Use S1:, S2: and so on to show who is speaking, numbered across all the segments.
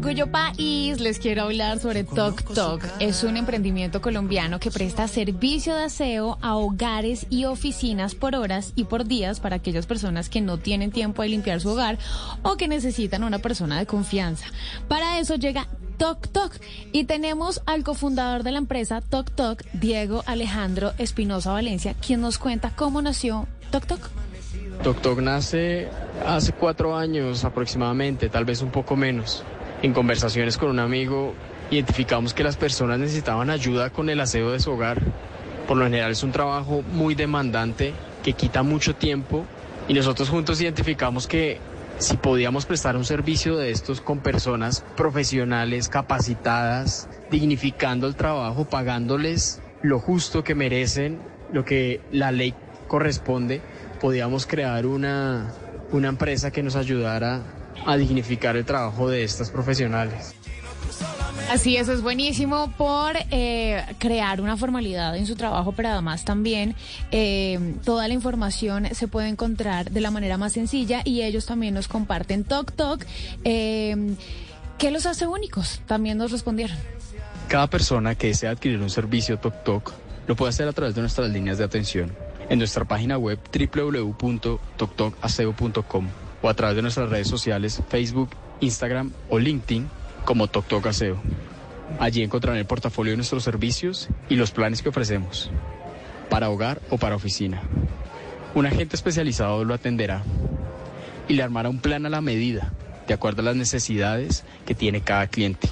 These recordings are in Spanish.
S1: Orgullo País les quiero hablar sobre Tok Tok. Es un emprendimiento colombiano que presta servicio de aseo a hogares y oficinas por horas y por días para aquellas personas que no tienen tiempo de limpiar su hogar o que necesitan una persona de confianza. Para eso llega Tok Tok y tenemos al cofundador de la empresa Tok Tok, Diego Alejandro Espinosa Valencia, quien nos cuenta cómo nació Tok Tok.
S2: Tok Tok nace hace cuatro años aproximadamente, tal vez un poco menos. En conversaciones con un amigo identificamos que las personas necesitaban ayuda con el aseo de su hogar. Por lo general es un trabajo muy demandante que quita mucho tiempo y nosotros juntos identificamos que si podíamos prestar un servicio de estos con personas profesionales, capacitadas, dignificando el trabajo, pagándoles lo justo que merecen, lo que la ley corresponde, podíamos crear una, una empresa que nos ayudara a dignificar el trabajo de estas profesionales.
S1: Así es, es buenísimo por eh, crear una formalidad en su trabajo, pero además también eh, toda la información se puede encontrar de la manera más sencilla y ellos también nos comparten Tok Tok. Eh, ¿Qué los hace únicos? También nos respondieron.
S2: Cada persona que desea adquirir un servicio Tok Tok lo puede hacer a través de nuestras líneas de atención en nuestra página web www.toktokaseo.com o a través de nuestras redes sociales Facebook, Instagram o LinkedIn como Tok Tok Aseo. Allí encontrarán el portafolio de nuestros servicios y los planes que ofrecemos, para hogar o para oficina. Un agente especializado lo atenderá y le armará un plan a la medida, de acuerdo a las necesidades que tiene cada cliente.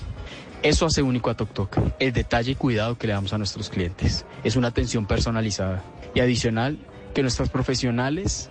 S2: Eso hace único a Tok Tok, el detalle y cuidado que le damos a nuestros clientes. Es una atención personalizada y adicional que nuestras profesionales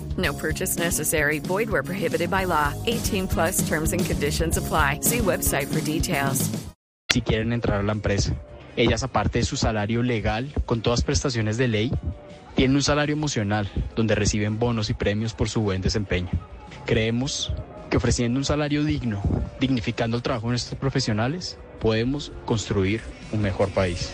S3: No purchase necessary. Void where prohibited by law. 18 plus terms and conditions apply. See website for details.
S2: Si quieren entrar a la empresa, ellas aparte de su salario legal, con todas prestaciones de ley, tienen un salario emocional, donde reciben bonos y premios por su buen desempeño. Creemos que ofreciendo un salario digno, dignificando el trabajo de nuestros profesionales, podemos construir un mejor país.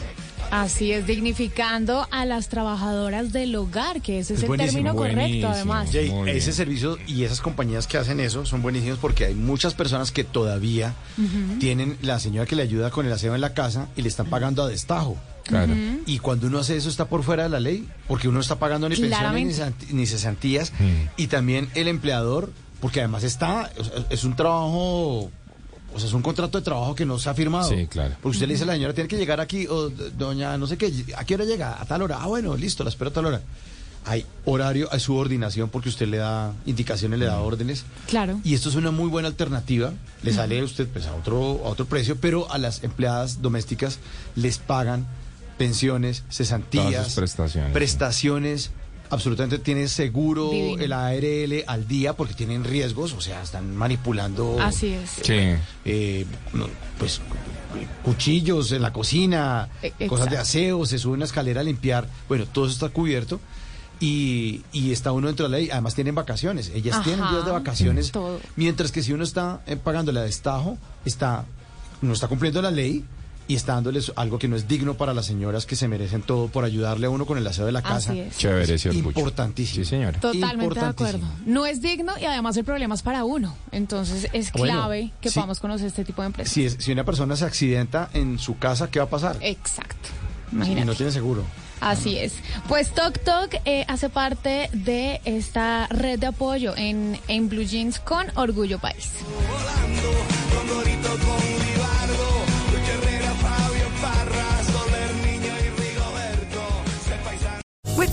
S1: Así es, dignificando a las trabajadoras del hogar, que ese es, el término correcto, además.
S4: Jay, ese servicio y esas compañías que hacen eso son buenísimos porque hay muchas personas que todavía tienen la señora que le ayuda con el aseo en la casa y le están pagando a destajo.
S5: Claro.
S4: Y cuando uno hace eso está por fuera de la ley, porque uno no está pagando ni pensiones ni,
S1: Claramente.
S4: cesant- ni cesantías.
S5: Mm.
S4: Y también el empleador, porque además está, o sea, es un trabajo, o sea, es un contrato de trabajo que no se ha firmado.
S5: Sí, claro.
S4: Porque usted le dice a la señora, tiene que llegar aquí, o doña, no sé qué, ¿a qué hora llega? A tal hora. Ah, bueno, listo, la espero a tal hora. Hay horario, hay subordinación porque usted le da indicaciones, le da órdenes.
S1: Claro.
S4: Y esto es una muy buena alternativa. Le sale a usted pues, a, otro, a otro precio, pero a las empleadas domésticas les pagan pensiones, cesantías,
S5: Todas sus prestaciones,
S4: prestaciones. Absolutamente tienen seguro
S1: Divino.
S4: el ARL al día porque tienen riesgos, o sea, están manipulando
S1: Así es.
S5: Sí.
S4: eh, pues cuchillos en la cocina,
S1: E-
S4: cosas de aseo, se sube una escalera a limpiar. Bueno, todo eso está cubierto y, y está uno dentro de la ley. Además tienen vacaciones. Ellas
S1: Ajá.
S4: tienen días de vacaciones.
S1: Todo.
S4: Mientras que si uno está eh, pagando la destajo, está, no está cumpliendo la ley y está dándoles algo que no es digno para las señoras que se merecen todo por ayudarle a uno con el aseo de la casa.
S1: Así es.
S5: Chévere ese orgullo.
S4: Importantísimo.
S5: Sí, señora.
S1: Totalmente de acuerdo. No es digno y además el problema es para uno. Entonces es
S4: Bueno,
S1: clave que
S4: sí.
S1: podamos conocer este tipo de empresas.
S4: Si, es- si una persona se accidenta en su casa, ¿qué va a pasar?
S1: Exacto.
S4: Y
S1: Imagínate.
S4: no tiene seguro.
S1: Así es. Pues Tok Tok eh, hace parte de esta red de apoyo en, en Blue Jeans con Orgullo País.
S3: With